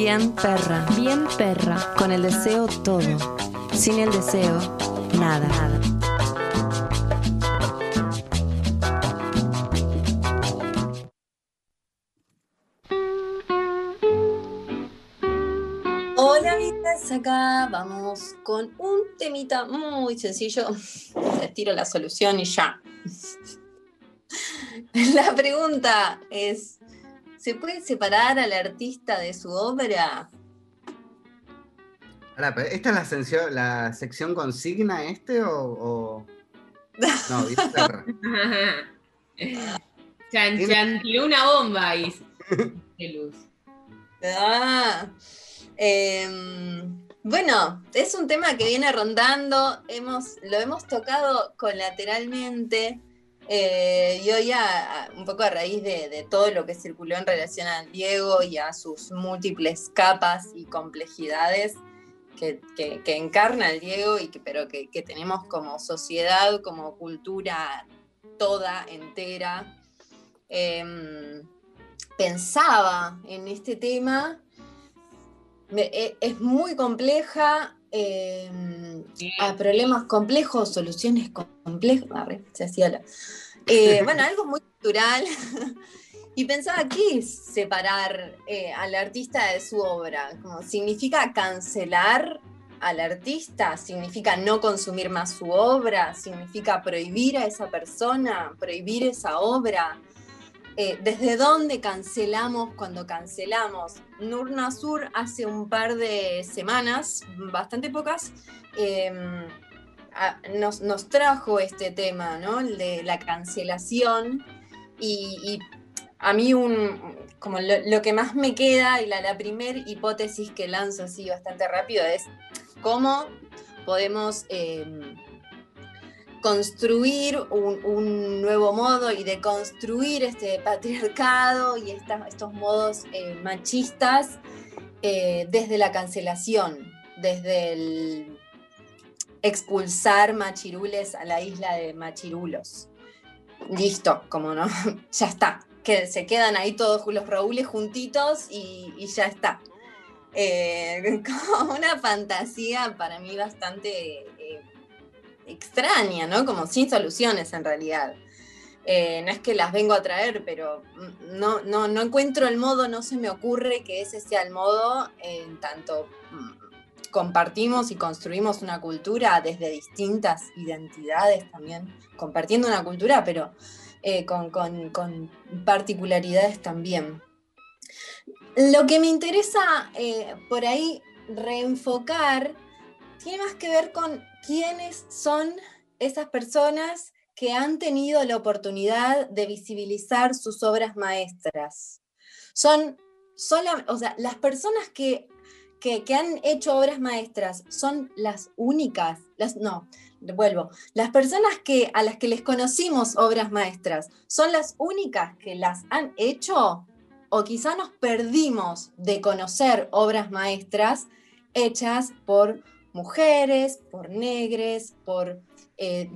Bien perra. Bien perra. Con el deseo todo. Sin el deseo, nada. Hola, amigas, acá vamos con un temita muy sencillo. Les tiro la solución y ya. La pregunta es, ¿se puede separar al artista de su obra? Ahora, pero ¿Esta es la sección, la sección consigna este o...? o- No. Chan, chan, tiró una bomba ahí. De luz. Ah, em, bueno, es un tema que viene rondando, hemos, lo hemos tocado colateralmente eh, y hoy a- a- un poco a raíz de, de todo lo que circuló en relación al Diego y a sus múltiples capas y complejidades que, que- que encarna el Diego, y que, pero que, que tenemos como sociedad, como cultura toda, entera. Em, pensaba en este tema. Me- e- es muy compleja, eh, a problemas complejos, soluciones complejas. Se hacía la- Eh, bueno, algo muy cultural. Y pensaba, ¿qué es separar eh, al artista de su obra? Como, ¿Significa cancelar al artista? ¿Significa no consumir más su obra? ¿Significa prohibir a esa persona? ¿Prohibir esa obra? Eh, ¿Desde dónde cancelamos cuando cancelamos? Nur Nasur hace un par de semanas, bastante pocas, eh, nos, nos trajo este tema, ¿no? El de la cancelación. Y, a mí un, como lo, que más me queda y la, la primera hipótesis que lanzo así bastante rápido es cómo podemos... eh, construir un, nuevo modo y de construir este patriarcado y estos modos eh, machistas eh, desde la cancelación, desde el expulsar machirules a la isla de machirulos. Listo, como no, ya está. Que se quedan ahí todos los raúles juntitos y, ya está. Eh, como una fantasía para mí bastante eh, extraña, ¿no? Como sin soluciones en realidad. Eh, no es que las vengo a traer, pero no, no, no encuentro el modo, no se me ocurre que ese sea el modo en tanto mm, compartimos y construimos una cultura desde distintas identidades también, compartiendo una cultura, pero eh, con, con- particularidades también. Lo que me interesa eh, por ahí reenfocar tiene más que ver con quiénes son esas personas que han tenido la oportunidad de visibilizar sus obras maestras. Son sola- o sea, las personas que, que- han hecho obras maestras son las únicas, las, no, vuelvo, las personas que, a las que les conocimos obras maestras son las únicas que las han hecho o quizá nos perdimos de conocer obras maestras hechas por mujeres, por negres, por eh,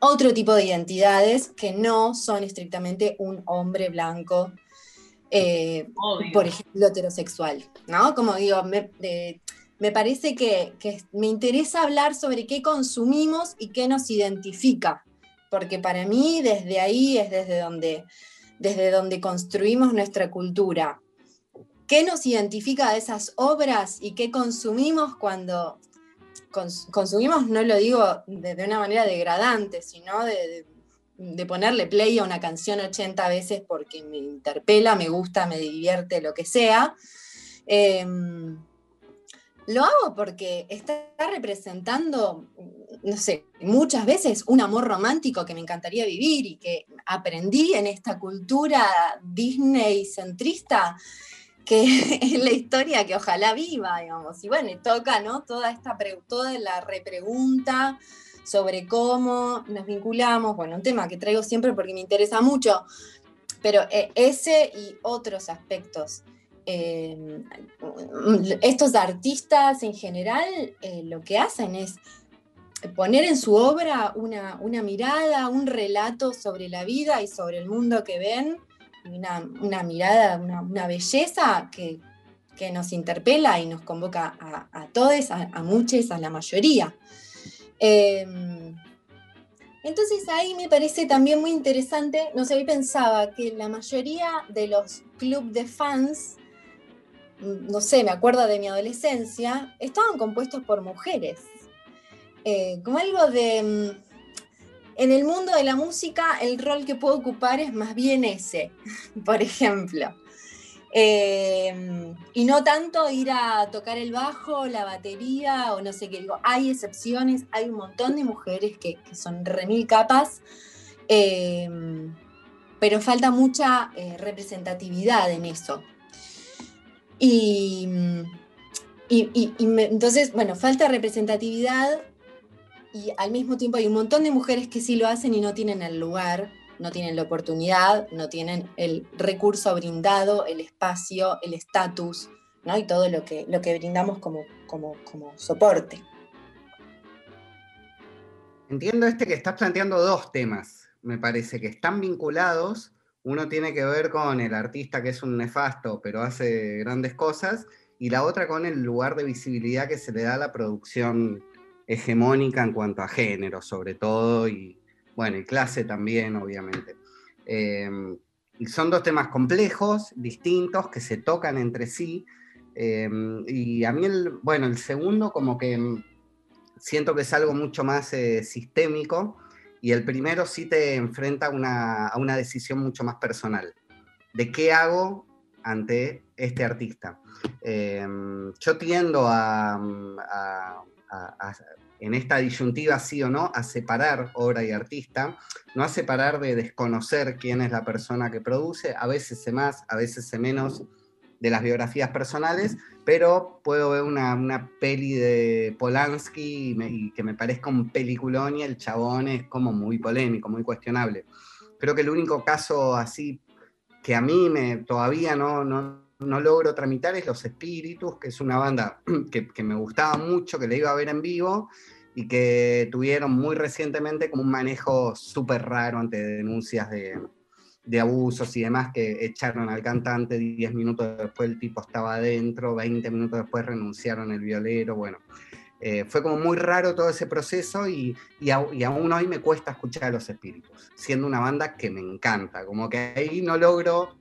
otro tipo de identidades que no son estrictamente un hombre blanco, eh, por ejemplo, heterosexual, ¿no? Como digo, me, eh, me parece que, que me interesa hablar sobre qué consumimos y qué nos identifica, porque para mí desde ahí es desde donde, desde donde construimos nuestra cultura. ¿Qué nos identifica de esas obras y qué consumimos cuando cons- consumimos, no lo digo de, de una manera degradante, sino de, de- de ponerle play a una canción 80 veces porque me interpela, me gusta, me divierte, lo que sea. Em, lo hago porque está representando, no sé, muchas veces un amor romántico que me encantaría vivir y que aprendí en esta cultura Disney centrista, que es la historia que ojalá viva, digamos. Y bueno, toca, ¿no? Toda esta, toda la repregunta sobre cómo nos vinculamos, bueno, un tema que traigo siempre porque me interesa mucho, pero eh, ese y otros aspectos. eh, estos artistas en general eh, lo que hacen es poner en su obra una, una mirada, un relato sobre la vida y sobre el mundo que ven, una, una mirada, una, una belleza que, que nos interpela y nos convoca a, todos, a, a muchos, a la mayoría. Em, entonces ahí me parece también muy interesante, no sé, hoy pensaba que la mayoría de los clubes de fans, mm, no sé, me acuerdo de mi adolescencia, estaban compuestos por mujeres. Eh, como algo de... Mm, en el mundo de la música el rol que puedo ocupar es más bien ese, por ejemplo. Em, y no tanto ir a tocar el bajo, la batería o no sé qué. Digo, hay excepciones, hay un montón de mujeres que, son remil capas, em, pero falta mucha eh, representatividad en eso. Y, entonces, bueno, falta representatividad y al mismo tiempo hay un montón de mujeres que sí lo hacen y no tienen el lugar no tienen la oportunidad, no tienen el recurso brindado, el espacio, el estatus, ¿no? Y todo lo que, lo que brindamos como, como, soporte. Entiendo este que estás planteando dos temas, me parece que están vinculados. Uno tiene que ver con el artista que es un nefasto, pero hace grandes cosas, y la otra con el lugar de visibilidad que se le da a la producción hegemónica en cuanto a género, sobre todo, y, bueno, y clase también, obviamente. Em, y son dos temas complejos, distintos, que se tocan entre sí. Em, y a mí, el, bueno, el segundo como que em, siento que es algo mucho más eh, sistémico y el primero sí te enfrenta a una decisión mucho más personal. ¿De qué hago ante este artista? yo tiendo a, en esta disyuntiva sí o no, a separar obra y artista, no a separar de desconocer quién es la persona que produce, a veces sé más, a veces sé menos de las biografías personales, pero puedo ver una, una peli de Polanski y, que me parezca un peliculón y el chabón es como muy polémico, muy cuestionable. Creo que el único caso así que a mí me, todavía no, no, no logro tramitar es Los Espíritus, que es una banda que, me gustaba mucho, que le iba a ver en vivo, y que tuvieron muy recientemente como un manejo súper raro ante denuncias de, de, abusos y demás, que echaron al cantante 10 minutos después el tipo estaba adentro, 20 minutos después renunciaron el violero, bueno. Eh, fue como muy raro todo ese proceso y, aún hoy me cuesta escuchar a los espíritus, siendo una banda que me encanta, como que ahí no logro,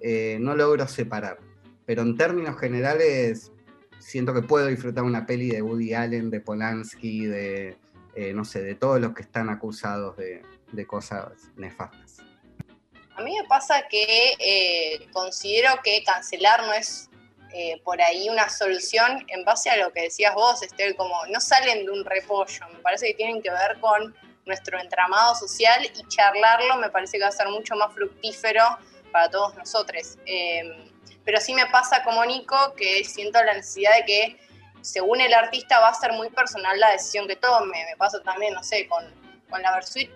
eh, no logro separar. Pero en términos generales, siento que puedo disfrutar una peli de Woody Allen, de Polanski, de, eh, no sé, de todos los que están acusados de, cosas nefastas. A mí me pasa que eh, considero que cancelar no es eh, por ahí una solución en base a lo que decías vos, Estel, como no salen de un repollo, me parece que tienen que ver con nuestro entramado social y charlarlo me parece que va a ser mucho más fructífero para todos nosotros. Pero sí me pasa como Nico que siento la necesidad de que según el artista va a ser muy personal la decisión que tome. Me pasa también, no sé, con, con la Versuit,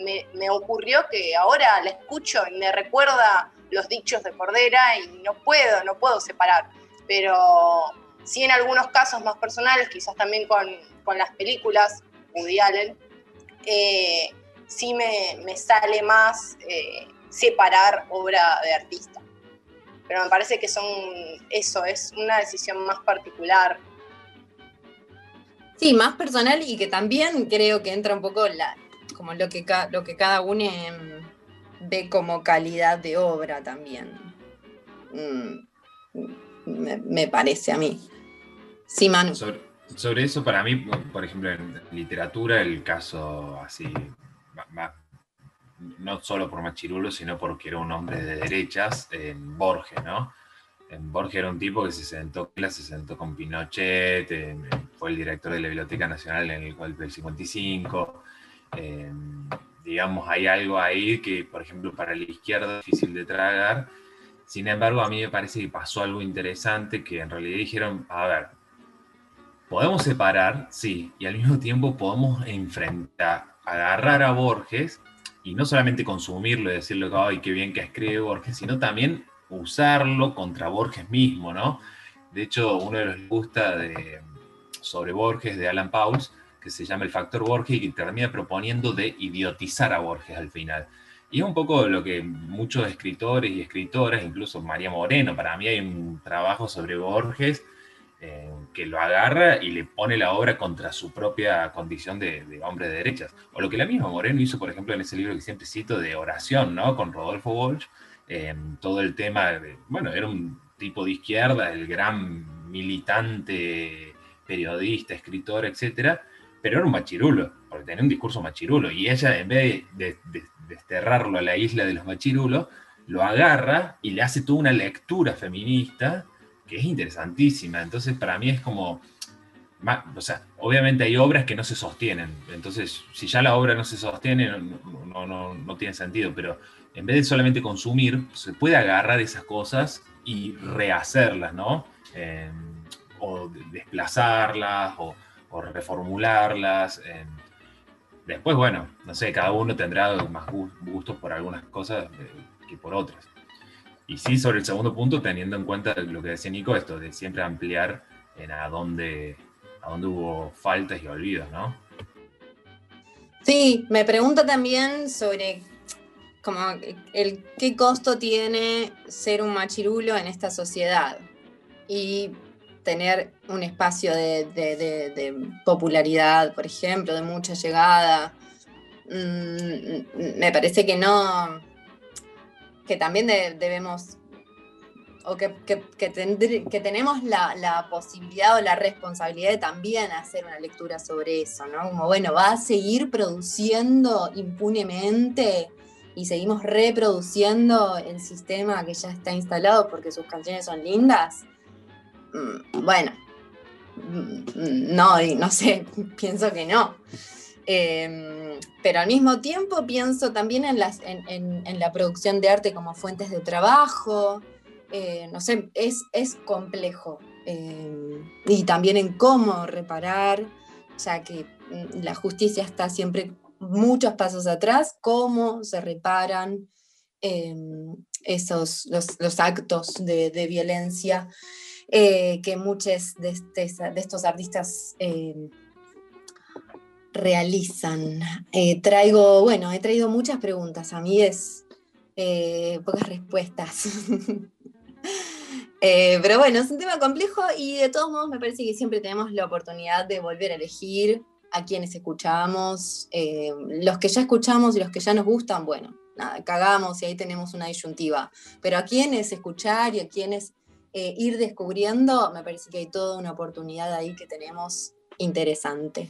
me, me, ocurrió que ahora la escucho y me recuerda los dichos de Cordera y no puedo, no puedo separar. Pero sí en algunos casos más personales, quizás también con, con las películas, Woody Allen, eh, sí me, me, sale más eh, separar obra de artista pero me parece que son eso, es una decisión más particular. Sí, más personal y que también creo que entra un poco la, como lo que, lo que cada uno ve como calidad de obra también. Mm, me, parece a mí. Sí, Manu. Sobre, eso, para mí, por ejemplo, en literatura, el caso así no solo por Machirulo, sino porque era un hombre de derechas, en Borges, ¿no? En Borges era un tipo que se sentó, se sentó con Pinochet, fue el director de la Biblioteca Nacional en el golpe del 55. Digamos, hay algo ahí que, por ejemplo, para la izquierda es difícil de tragar. Sin embargo, a mí me parece que pasó algo interesante, que en realidad dijeron, a ver, podemos separar, sí, y al mismo tiempo podemos enfrentar, agarrar a Borges y no solamente consumirlo y decirle, ay, qué bien que escribe Borges, sino también usarlo contra Borges mismo, ¿no? De hecho, uno de los que gusta de, sobre Borges de Alan Pauls, que se llama el factor Borges y que termina proponiendo de idiotizar a Borges al final. Y es un poco lo que muchos escritores y escritoras, incluso María Moreno, para mí hay un trabajo sobre Borges eh, que lo agarra y le pone la obra contra su propia condición de, hombre de derechas. O lo que la misma Moreno hizo, por ejemplo, en ese libro que siempre cito de oración, ¿no? Con Rodolfo Walsh, eh, todo el tema de, bueno, era un tipo de izquierda, el gran militante, periodista, escritor, etcétera, pero era un machirulo, porque tenía un discurso machirulo, y ella, en vez de, desterrarlo a la isla de los machirulos, lo agarra y le hace toda una lectura feminista que es interesantísima. Entonces, para mí es como, o sea, obviamente hay obras que no se sostienen. Entonces, si ya la obra no se sostiene, no, no, no, tiene sentido. Pero en vez de solamente consumir, se puede agarrar esas cosas y rehacerlas, ¿no? Eh, o desplazarlas, o, reformularlas. Eh. Después, bueno, no sé, cada uno tendrá más gustos por algunas cosas eh, que por otras. Y sí, sobre el segundo punto, teniendo en cuenta lo que decía Nico, esto de siempre ampliar en a dónde, a dónde hubo faltas y olvidos, ¿no? Sí, me pregunta también sobre como el qué costo tiene ser un machirulo en esta sociedad y tener un espacio de, popularidad, por ejemplo, de mucha llegada. Mm, me parece que no, que también debemos, o que, que, tenemos la, posibilidad o la responsabilidad de también hacer una lectura sobre eso, ¿no? Como, bueno, va a seguir produciendo impunemente y seguimos reproduciendo el sistema que ya está instalado porque sus canciones son lindas. Mm, bueno, mm, no, no sé, pienso que no. Em, pero al mismo tiempo pienso también en, en, la producción de arte como fuentes de trabajo. Eh, no sé, es, es complejo. Em, y también en cómo reparar, ya que mm, la justicia está siempre muchos pasos atrás, cómo se reparan em, esos, los, actos de, violencia eh, que muchos de, estos artistas realizan. Eh, traigo, bueno, he traído muchas preguntas, a mí es eh, pocas respuestas. Eh, pero bueno, es un tema complejo y de todos modos me parece que siempre tenemos la oportunidad de volver a elegir a quienes escuchamos, los que ya escuchamos y los que ya nos gustan, bueno, nada, cagamos y ahí tenemos una disyuntiva. Pero a quienes escuchar y a quienes ir descubriendo, me parece que hay toda una oportunidad ahí que tenemos interesante.